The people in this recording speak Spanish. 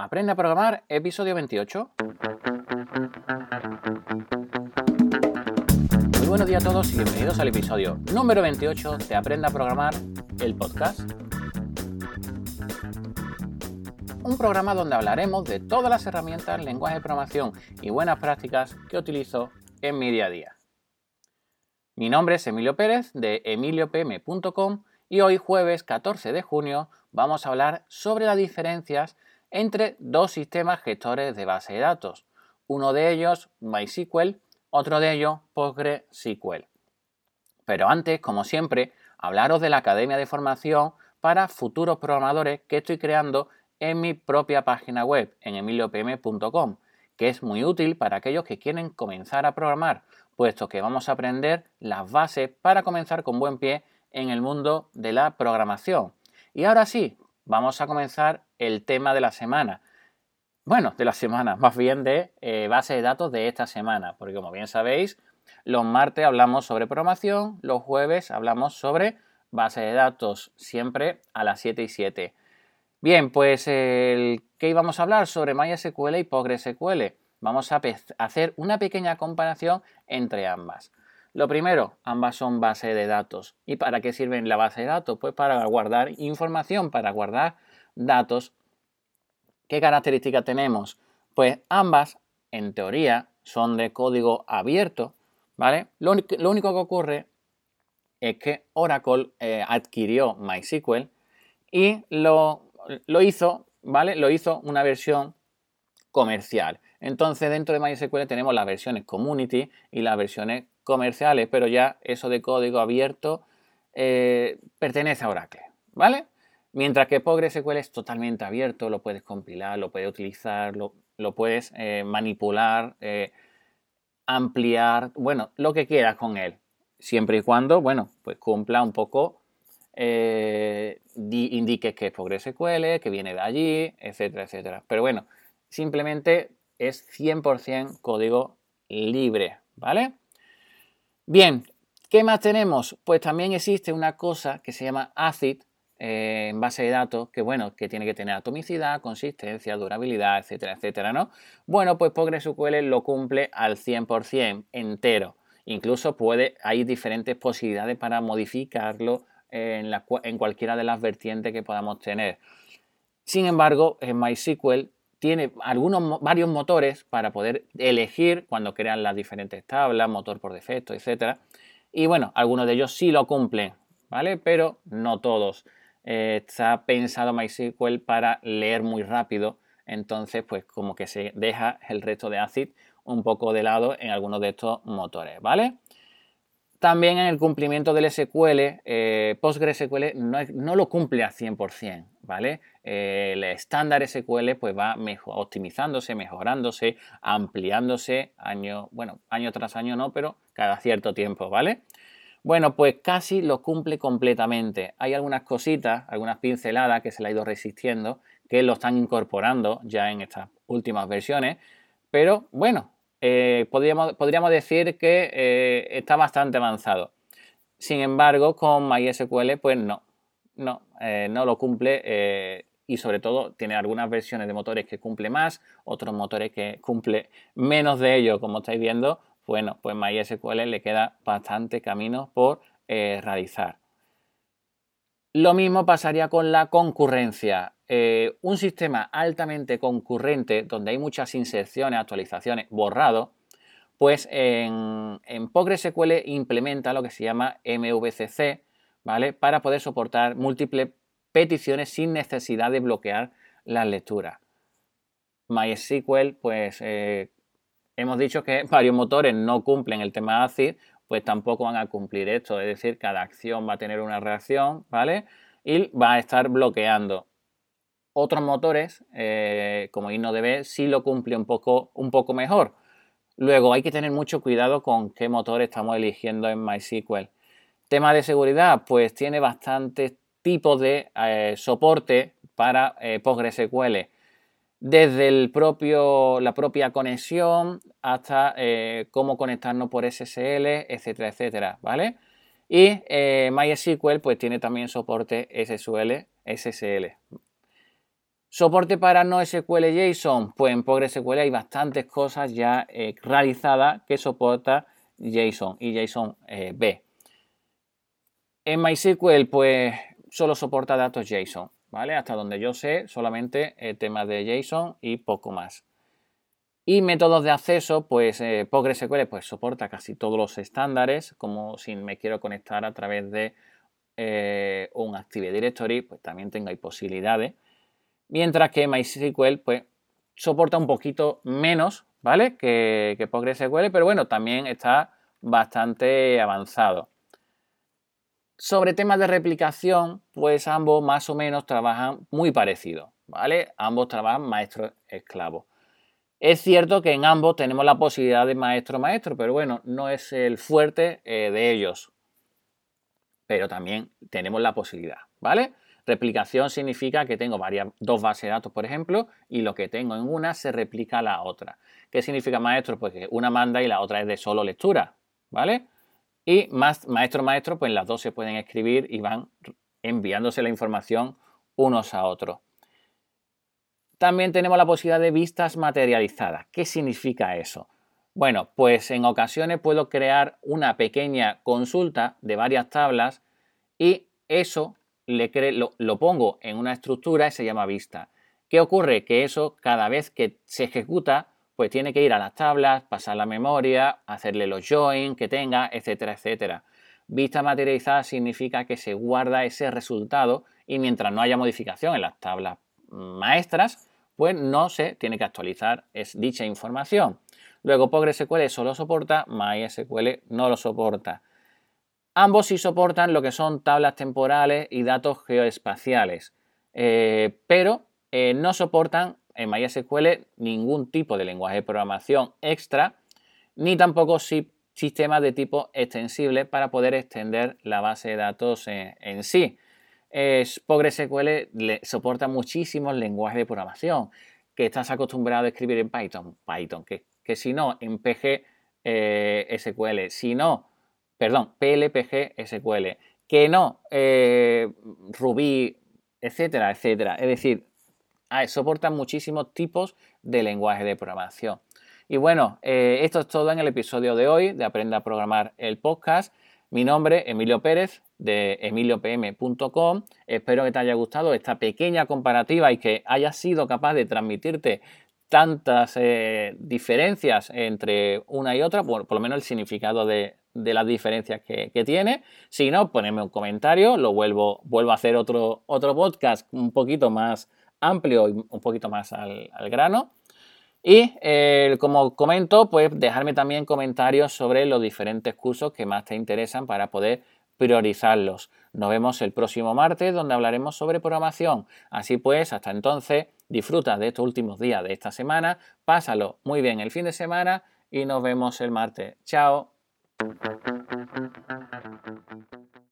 Aprende a programar, episodio 28. Muy buenos días a todos y bienvenidos al episodio número 28 de Aprende a programar, el podcast. Un programa donde hablaremos de todas las herramientas, lenguajes de programación y buenas prácticas que utilizo en mi día a día. Mi nombre es Emilio Pérez de emiliopm.com y hoy jueves 14 de junio vamos a hablar sobre las diferencias entre dos sistemas gestores de base de datos. Uno de ellos MySQL, otro de ellos PostgreSQL. Pero antes, como siempre, hablaros de la Academia de Formación para futuros programadores que estoy creando en mi propia página web, en emiliopm.com, que es muy útil para aquellos que quieren comenzar a programar, puesto que vamos a aprender las bases para comenzar con buen pie en el mundo de la programación. Y ahora sí, vamos a comenzar el tema de la semana. Bueno, de la semana, más bien de eh, base de datos de esta semana, porque como bien sabéis, los martes hablamos sobre programación, los jueves hablamos sobre base de datos, siempre a las 7 y 7. Bien, pues el que íbamos a hablar sobre MySQL y PostgreSQL. Vamos a hacer una pequeña comparación entre ambas. Lo primero, ambas son bases de datos. ¿Y para qué sirven la base de datos? Pues para guardar información, para guardar datos. ¿Qué características tenemos? Pues ambas, en teoría, son de código abierto, ¿vale? Lo, único que ocurre es que Oracle eh, adquirió MySQL y lo, lo hizo, ¿vale? Lo hizo una versión comercial. Entonces, dentro de MySQL tenemos las versiones community y las versiones comerciales, pero ya eso de código abierto eh, pertenece a Oracle, ¿vale? Mientras que PostgreSQL es totalmente abierto, lo puedes compilar, lo puedes utilizar, lo, puedes eh, manipular, eh, ampliar, bueno, lo que quieras con él, siempre y cuando, bueno, pues cumpla un poco, indique que es PostgreSQL, que viene de allí, etcétera, etcétera. Pero bueno, simplemente es 100% código libre, ¿vale? Bien, ¿qué más tenemos? Pues también existe una cosa que se llama ACID eh, en base de datos, que bueno, que tiene que tener atomicidad, consistencia, durabilidad, etcétera, etcétera, ¿no? Bueno, pues PostgreSQL lo cumple al 100% entero. Incluso puede, hay diferentes posibilidades para modificarlo en, en cualquiera de las vertientes que podamos tener. Sin embargo, en MySQL tiene algunos, varios motores para poder elegir cuando crean las diferentes tablas, motor por defecto, etc. Y bueno, algunos de ellos sí lo cumplen, ¿vale? Pero no todos. Eh, está pensado MySQL para leer muy rápido, entonces pues como que se deja el resto de ACID un poco de lado en algunos de estos motores, ¿vale? También en el cumplimiento del SQL, eh, PostgreSQL no, lo cumple al 100%, ¿vale? Eh, el estándar SQL pues va optimizándose, mejorándose, ampliándose año, bueno, año tras año no, pero cada cierto tiempo, ¿vale? Bueno, pues casi lo cumple completamente. Hay algunas cositas, algunas pinceladas que se le ha ido resistiendo, que lo están incorporando ya en estas últimas versiones, pero bueno, eh, podríamos, decir que eh, está bastante avanzado. Sin embargo, con MySQL, pues no, no, eh, no lo cumple y sobre todo tiene algunas versiones de motores que cumple más, otros motores que cumple menos de ello, como estáis viendo. Bueno, pues MySQL le queda bastante camino por realizar. Lo mismo pasaría con la concurrencia. Eh, un sistema altamente concurrente, donde hay muchas inserciones, actualizaciones, borrado, pues en, PostgreSQL implementa lo que se llama MVCC, ¿vale? Para poder soportar múltiples peticiones sin necesidad de bloquear las lecturas. MySQL, pues eh, hemos dicho que varios motores no cumplen el tema ACID, pues tampoco van a cumplir esto, es decir, cada acción va a tener una reacción, ¿vale? Y va a estar bloqueando. Otros motores, eh, como InnoDB, sí lo cumple un poco, un poco mejor. Luego hay que tener mucho cuidado con qué motor estamos eligiendo en MySQL. Tema de seguridad, pues tiene bastantes tipos de eh, soporte para eh, PostgreSQL desde el propio, la propia conexión hasta eh, cómo conectarnos por SSL, etcétera, etcétera, ¿vale? Y eh, MySQL pues tiene también soporte SSL, SSL. Soporte para no SQL JSON, pues en PostgreSQL hay bastantes cosas ya eh, realizadas que soporta JSON y JSON B. En MySQL, pues solo soporta datos JSON, ¿vale? Hasta donde yo sé, solamente temas de JSON y poco más. Y métodos de acceso, pues eh, PostgreSQL pues, soporta casi todos los estándares, como si me quiero conectar a través de eh, un Active Directory, pues también tengo ahí posibilidades. Mientras que MySQL pues, soporta un poquito menos, ¿vale? Que, que PostgreSQL, pero bueno, también está bastante avanzado. Sobre temas de replicación, pues ambos más o menos trabajan muy parecido, ¿vale? Ambos trabajan maestro-esclavo. Es cierto que en ambos tenemos la posibilidad de maestro-maestro, pero bueno, no es el fuerte eh, de ellos. Pero también tenemos la posibilidad, ¿vale? Replicación significa que tengo varias, dos bases de datos, por ejemplo, y lo que tengo en una se replica a la otra. ¿Qué significa maestro? Pues que una manda y la otra es de solo lectura, ¿vale? Y más maestro-maestro, pues las dos se pueden escribir y van enviándose la información unos a otros. También tenemos la posibilidad de vistas materializadas. ¿Qué significa eso? Bueno, pues en ocasiones puedo crear una pequeña consulta de varias tablas y eso lo, lo, pongo en una estructura y se llama vista. ¿Qué ocurre? Que eso cada vez que se ejecuta, pues tiene que ir a las tablas, pasar la memoria, hacerle los join que tenga, etcétera, etcétera. Vista materializada significa que se guarda ese resultado y mientras no haya modificación en las tablas maestras, pues no se tiene que actualizar es dicha información. Luego PostgreSQL solo soporta, MySQL no lo soporta. Ambos sí soportan lo que son tablas temporales y datos geoespaciales, eh, pero eh, no soportan en MySQL ningún tipo de lenguaje de programación extra, ni tampoco sistemas de tipo extensible para poder extender la base de datos en sí. PostgreSQL le soporta muchísimos lenguajes de programación que estás acostumbrado a escribir en Python, Python, que, que si no, en PG eh, SQL, si no, perdón, PLPG SQL, que no, eh, Ruby, etcétera, etcétera. Es decir, soportan muchísimos tipos de lenguaje de programación. Y bueno, eh, esto es todo en el episodio de hoy de Aprenda a Programar el podcast. Mi nombre, Emilio Pérez, de emiliopm.com. Espero que te haya gustado esta pequeña comparativa y que hayas sido capaz de transmitirte tantas eh, diferencias entre una y otra, por, lo menos el significado de, las diferencias que, tiene. Si no, ponedme un comentario, lo vuelvo, vuelvo a hacer otro, otro podcast un poquito más amplio y un poquito más al grano. Y eh, como comento, pues dejarme también comentarios sobre los diferentes cursos que más te interesan para poder priorizarlos. Nos vemos el próximo martes donde hablaremos sobre programación. Así pues, hasta entonces, disfruta de estos últimos días de esta semana, pásalo muy bien el fin de semana y nos vemos el martes. Chao.